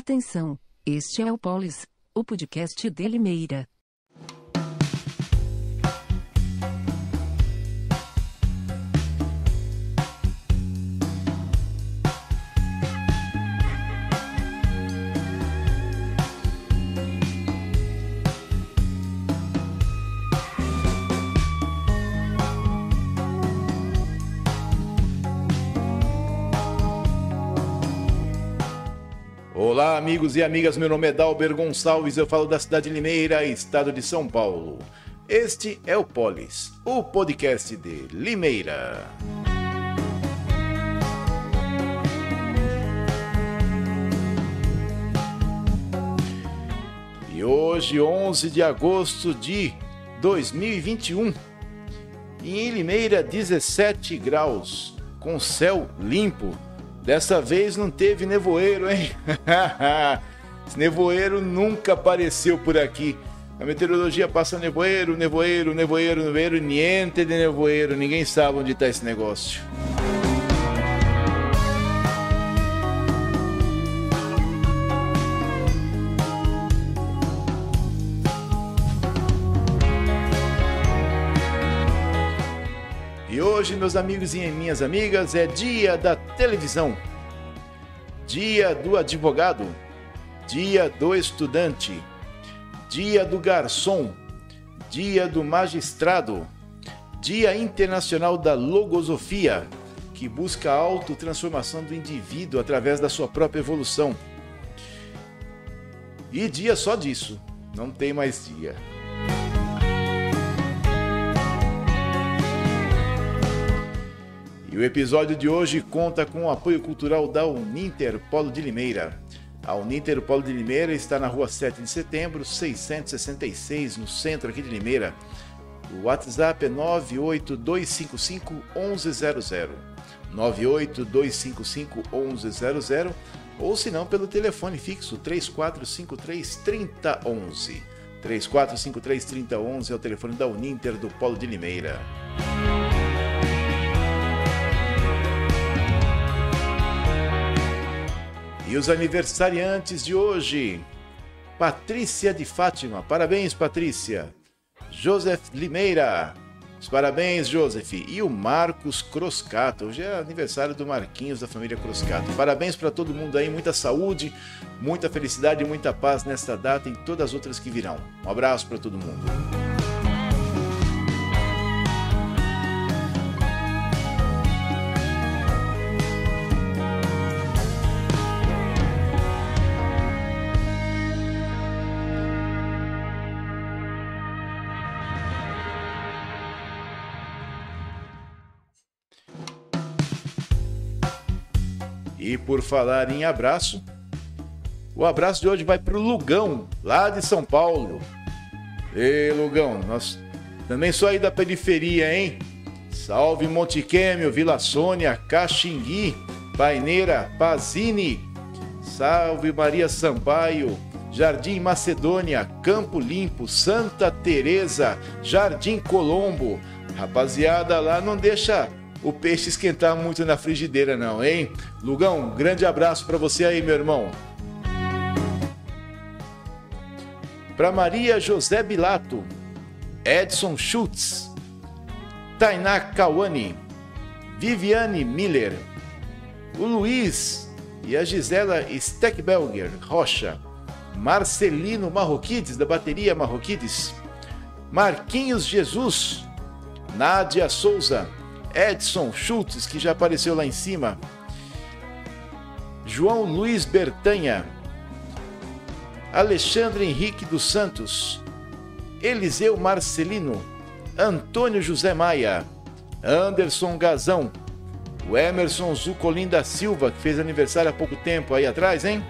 Atenção, este é o Polis, o podcast de Limeira. Olá, amigos e amigas. Meu nome é Dalber Gonçalves. Eu falo da cidade de Limeira, estado de São Paulo. Este é o Polis, o podcast de Limeira. E hoje, 11 de agosto de 2021, e em Limeira, 17 graus, com céu limpo. Dessa vez não teve nevoeiro, hein? Esse nevoeiro nunca apareceu por aqui. A meteorologia passa nevoeiro, nevoeiro, nevoeiro, nevoeiro, niente de nevoeiro. Ninguém sabe onde está esse negócio. Hoje, meus amigos e minhas amigas, é dia da televisão, dia do advogado, dia do estudante, dia do garçom, dia do magistrado, dia internacional da logosofia, que busca a autotransformação do indivíduo através da sua própria evolução. E dia só disso, não tem mais dia. E o episódio de hoje conta com o apoio cultural da Uninter Polo de Limeira. A Uninter Polo de Limeira está na rua 7 de setembro, 666, no centro aqui de Limeira. O WhatsApp é 98255 1100. 98255 1100 ou se não pelo telefone fixo 3453 3011. 3453 3011 é o telefone da Uninter do Polo de Limeira. E os aniversariantes de hoje: Patrícia de Fátima, parabéns, Patrícia. Joseph Limeira, os parabéns, Joseph. E o Marcos Croscato, hoje é aniversário do Marquinhos da família Croscato. Parabéns para todo mundo aí, muita saúde, muita felicidade e muita paz nesta data e em todas as outras que virão. Um abraço para todo mundo. Por falar em abraço, o abraço de hoje vai para o Lugão, lá de São Paulo. Ei, Lugão, nós também sou aí da periferia, hein? Salve Monte Quêmio, Vila Sônia, Caxingui, Paineira, Pazini. Salve Maria Sampaio, Jardim Macedônia, Campo Limpo, Santa Teresa, Jardim Colombo. Rapaziada, lá não deixa o peixe esquentar muito na frigideira, não, hein? Lugão, um grande abraço para você aí, meu irmão. Para Maria José Bilato, Edson Schultz, Tainá Kawane, Viviane Miller, o Luiz e a Gisela Steckbelger Rocha, Marcelino Marroquides, da bateria Marroquides, Marquinhos Jesus, Nádia Souza, Edson Schultz, que já apareceu lá em cima, João Luiz Bertanha, Alexandre Henrique dos Santos, Eliseu Marcelino, Antônio José Maia, Anderson Gazão, o Emerson Zucolin da Silva, que fez aniversário há pouco tempo aí atrás, hein?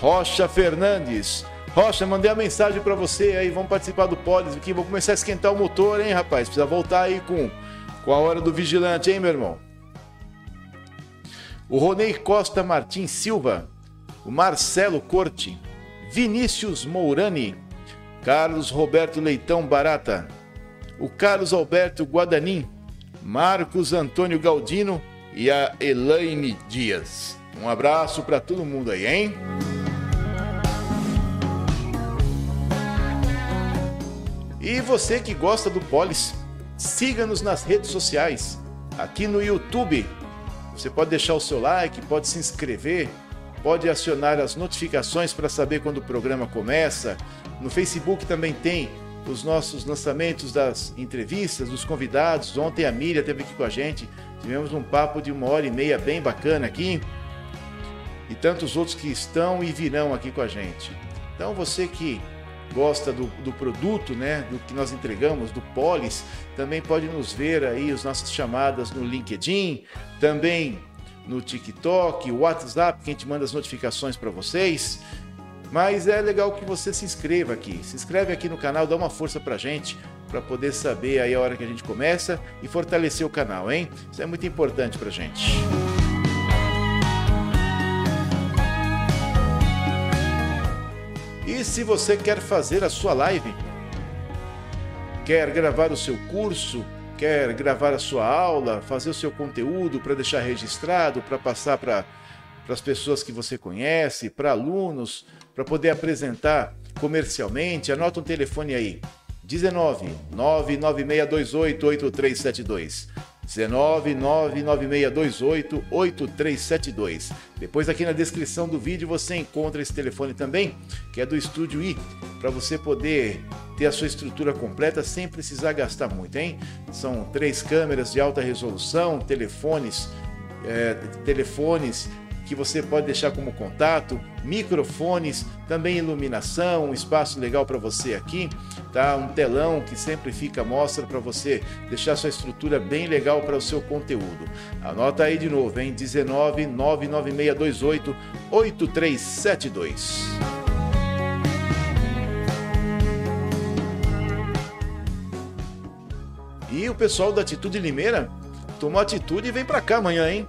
Rocha Fernandes. Rocha, mandei a mensagem para você aí, vamos participar do Polis aqui, vou começar a esquentar o motor, hein, rapaz? Precisa voltar aí com com a hora do vigilante, hein, meu irmão? O Ronei Costa Martins Silva, o Marcelo Corte, Vinícius Mourani, Carlos Roberto Leitão Barata, o Carlos Alberto Guadanin, Marcos Antônio Galdino e a Elaine Dias. Um abraço para todo mundo aí, hein? E você que gosta do Polis, siga-nos nas redes sociais, aqui no YouTube. Você pode deixar o seu like, pode se inscrever, pode acionar as notificações para saber quando o programa começa. No Facebook também tem os nossos lançamentos das entrevistas, dos convidados. Ontem a Miriam esteve aqui com a gente, tivemos um papo de uma hora e meia bem bacana aqui. E tantos outros que estão e virão aqui com a gente. Então você que gosta do, do produto, né, do que nós entregamos, do Polis, também pode nos ver aí as nossas chamadas no LinkedIn, também no TikTok, WhatsApp, que a gente manda as notificações para vocês. Mas é legal que você se inscreva aqui. Se inscreve aqui no canal, dá uma força pra gente, para poder saber aí a hora que a gente começa e fortalecer o canal, hein? Isso é muito importante pra gente. E se você quer fazer a sua live, quer gravar o seu curso, quer gravar a sua aula, fazer o seu conteúdo para deixar registrado, para passar para as pessoas que você conhece, para alunos, para poder apresentar comercialmente, anota um telefone aí. 19 99628 8372. 19 99628 8372. Depois aqui na descrição do vídeo você encontra esse telefone também, que é do Estúdio I, para você poder ter a sua estrutura completa sem precisar gastar muito, hein? São três câmeras de alta resolução, telefones, é, telefones que você pode deixar como contato, microfones, também iluminação, um espaço legal para você aqui, tá? Um telão que sempre fica mostra para você deixar sua estrutura bem legal para o seu conteúdo. Anota aí de novo, hein? 19 99628 8372. E o pessoal da Atitude Limeira tomou atitude e vem para cá amanhã, hein?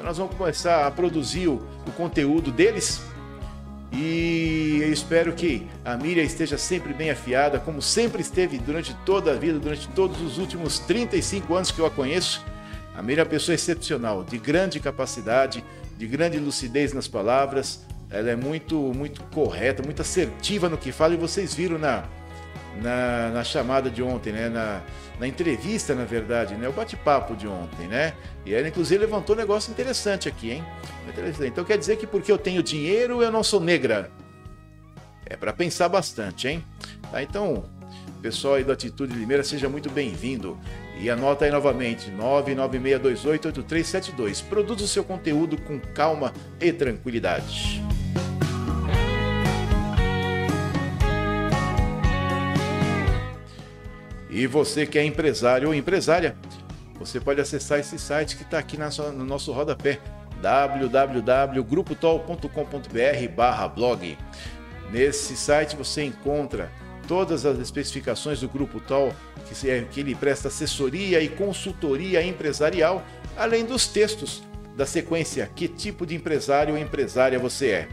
Então nós vamos começar a produzir o, o conteúdo deles. E eu espero que a Miriam esteja sempre bem afiada, como sempre esteve durante toda a vida, durante todos os últimos 35 anos que eu a conheço. A Miriam é uma pessoa excepcional, de grande capacidade, de grande lucidez nas palavras. Ela é muito, muito correta, muito assertiva no que fala, e vocês viram na, na, na chamada de ontem, né? Na, na entrevista, na verdade, né? O bate-papo de ontem, né? E ela, inclusive, levantou um negócio interessante aqui, hein? Então quer dizer que porque eu tenho dinheiro eu não sou negra? É para pensar bastante, hein? Tá, então, pessoal aí do Atitude Limeira, seja muito bem-vindo. E anota aí novamente, 996288372. Produza o seu conteúdo com calma e tranquilidade. E você que é empresário ou empresária, você pode acessar esse site que está aqui no nosso rodapé www.grupotol.com.br blog. Nesse site você encontra todas as especificações do Grupo Tol, que, é, que ele presta assessoria e consultoria empresarial, além dos textos da sequência Que tipo de empresário ou empresária você é.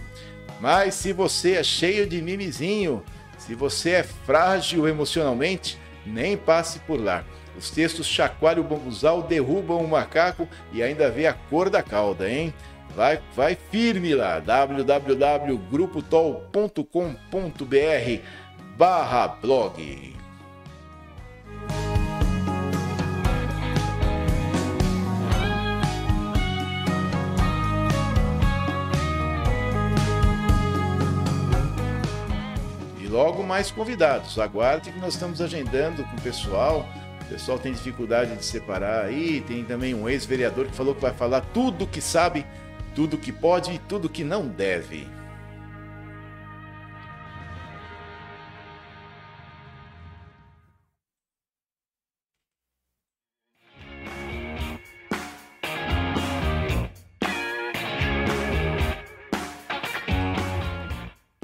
Mas se você é cheio de mimizinho, se você é frágil emocionalmente, nem passe por lá. Os textos chacoalham o bambuzal, derrubam o macaco e ainda vê a cor da cauda, hein? Vai, vai firme lá, www.grupotol.com.br barra blog. Logo mais convidados. Aguarde que nós estamos agendando com o pessoal. O pessoal tem dificuldade de separar aí. Tem também um ex-vereador que falou que vai falar tudo que sabe, tudo que pode e tudo que não deve.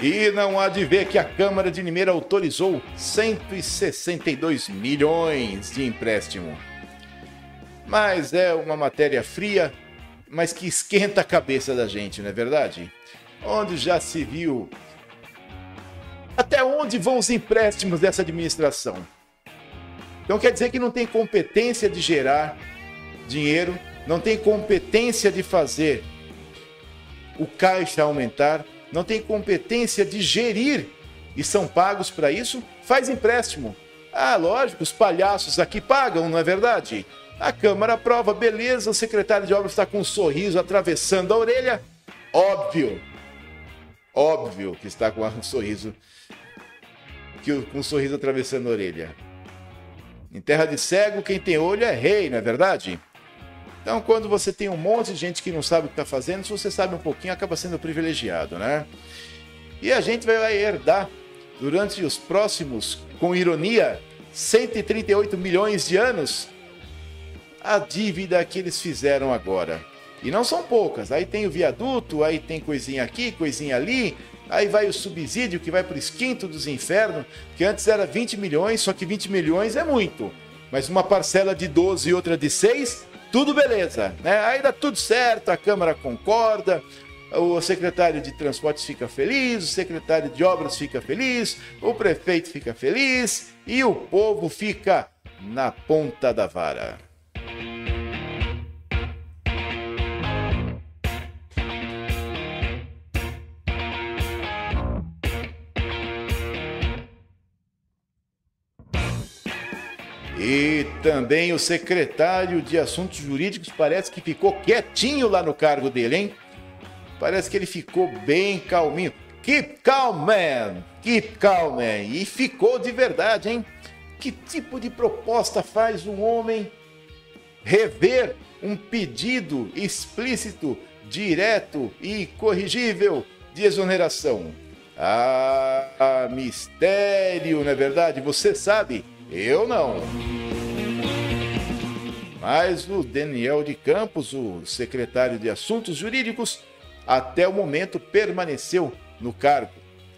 E não há de ver que a Câmara de Limeira autorizou 162 milhões de empréstimo. Mas é uma matéria fria, mas que esquenta a cabeça da gente, não é verdade? Onde já se viu até onde vão os empréstimos dessa administração? Então quer dizer que não tem competência de gerar dinheiro, não tem competência de fazer o caixa aumentar, não tem competência de gerir e são pagos para isso, faz empréstimo. Ah, lógico, os palhaços aqui pagam, não é verdade? A Câmara aprova, beleza, o secretário de obras está com um sorriso atravessando a orelha. Óbvio, óbvio que está com um sorriso, que, com um sorriso atravessando a orelha. Em terra de cego, quem tem olho é rei, não é verdade? Então, quando você tem um monte de gente que não sabe o que está fazendo, se você sabe um pouquinho, acaba sendo privilegiado, né? E a gente vai herdar, durante os próximos, com ironia, 138 milhões de anos, a dívida que eles fizeram agora. E não são poucas. Aí tem o viaduto, aí tem coisinha aqui, coisinha ali, Aí vai o subsídio que vai para o esquinto dos infernos, que antes era 20 milhões, só que 20 milhões é muito. Mas uma parcela de 12 e outra de 6, tudo beleza. Né? Aí dá tudo certo, a Câmara concorda, o secretário de transportes fica feliz, o secretário de obras fica feliz, o prefeito fica feliz e o povo fica na ponta da vara. Também o secretário de Assuntos Jurídicos parece que ficou quietinho lá no cargo dele, hein? Parece que ele ficou bem calminho. Keep calm, man! Keep calm, man! E ficou de verdade, hein? Que tipo de proposta faz um homem rever um pedido explícito, direto e corrigível de exoneração? Ah, mistério, não é verdade? Você sabe eu não. Mas o Daniel de Campos, o secretário de Assuntos Jurídicos, até o momento permaneceu no cargo.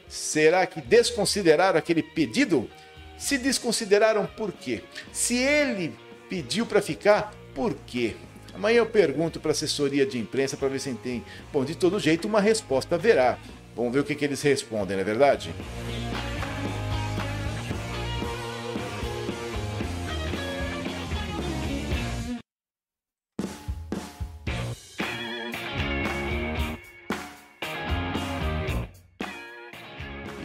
Será que desconsideraram aquele pedido? Se desconsideraram por quê? Se ele pediu para ficar, por quê? Amanhã eu pergunto para a assessoria de imprensa para ver se tem. Bom, de todo jeito, uma resposta haverá. Vamos ver o que, que eles respondem, não é verdade?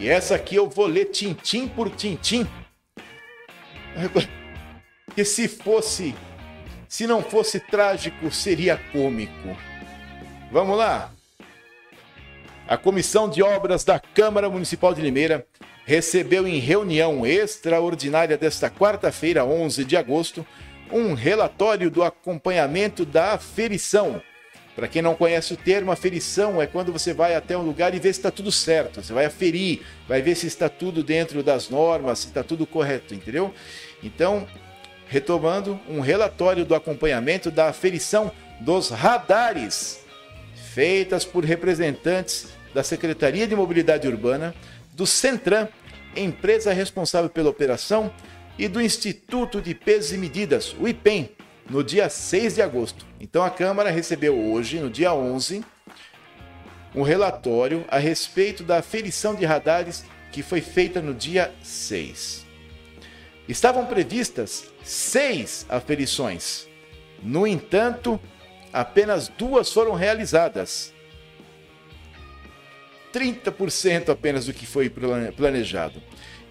E essa aqui eu vou ler tintim por tintim. Que se fosse, se não fosse trágico, seria cômico. Vamos lá. A Comissão de Obras da Câmara Municipal de Limeira recebeu em reunião extraordinária desta quarta-feira, 11 de agosto, um relatório do acompanhamento da aferição para quem não conhece o termo, aferição é quando você vai até um lugar e vê se está tudo certo. Você vai aferir, vai ver se está tudo dentro das normas, se está tudo correto, entendeu? Então, retomando, um relatório do acompanhamento da aferição dos radares, feitas por representantes da Secretaria de Mobilidade Urbana, do Centran, empresa responsável pela operação, e do Instituto de Pesos e Medidas, o IPEM, no dia 6 de agosto. Então a Câmara recebeu hoje, no dia 11, um relatório a respeito da aferição de radares que foi feita no dia 6. Estavam previstas seis aferições. No entanto, apenas duas foram realizadas. 30% apenas do que foi planejado.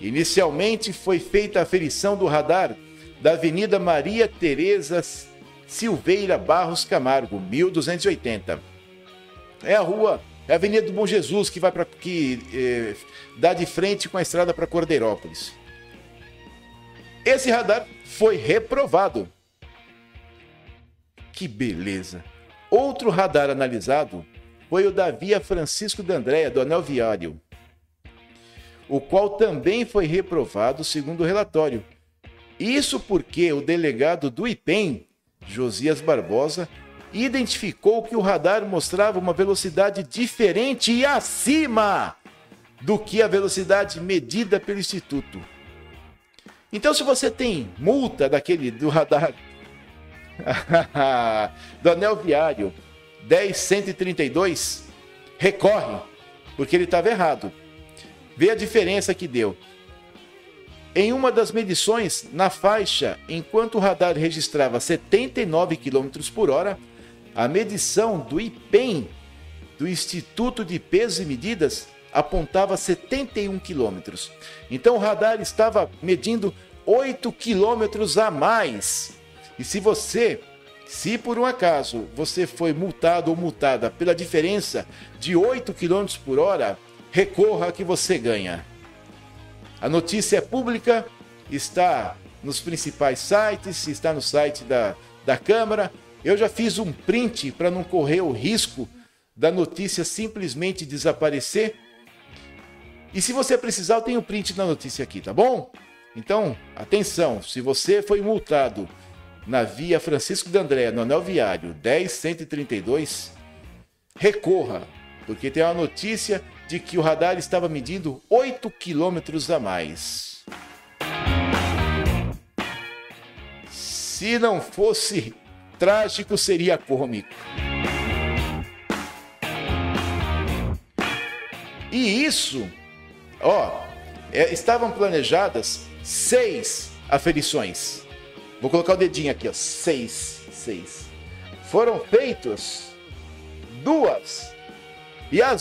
Inicialmente foi feita a aferição do radar da Avenida Maria Tereza Silveira Barros Camargo, 1280. É a rua, é a Avenida do Bom Jesus que vai para que eh, dá de frente com a estrada para Cordeirópolis. Esse radar foi reprovado. Que beleza! Outro radar analisado foi o da Via Francisco de Andréa, do Anel Viário, o qual também foi reprovado segundo o relatório isso porque o delegado do IPEM, Josias Barbosa, identificou que o radar mostrava uma velocidade diferente e acima do que a velocidade medida pelo Instituto. Então, se você tem multa daquele do radar do anel viário 10132, recorre, porque ele estava errado. Vê a diferença que deu. Em uma das medições, na faixa, enquanto o radar registrava 79 km por hora, a medição do IPEM, do Instituto de Pesos e Medidas, apontava 71 km. Então o radar estava medindo 8 quilômetros a mais. E se você, se por um acaso você foi multado ou multada pela diferença de 8 quilômetros por hora, recorra que você ganha. A notícia é pública, está nos principais sites, está no site da, da Câmara. Eu já fiz um print para não correr o risco da notícia simplesmente desaparecer. E se você precisar, eu tenho print da notícia aqui, tá bom? Então, atenção, se você foi multado na via Francisco de André, no anel viário 10132, recorra, porque tem uma notícia de que o radar estava medindo 8 quilômetros a mais. Se não fosse trágico, seria cômico. E isso, ó, é, estavam planejadas seis aferições. Vou colocar o dedinho aqui, ó, seis, seis. Foram feitas duas. E as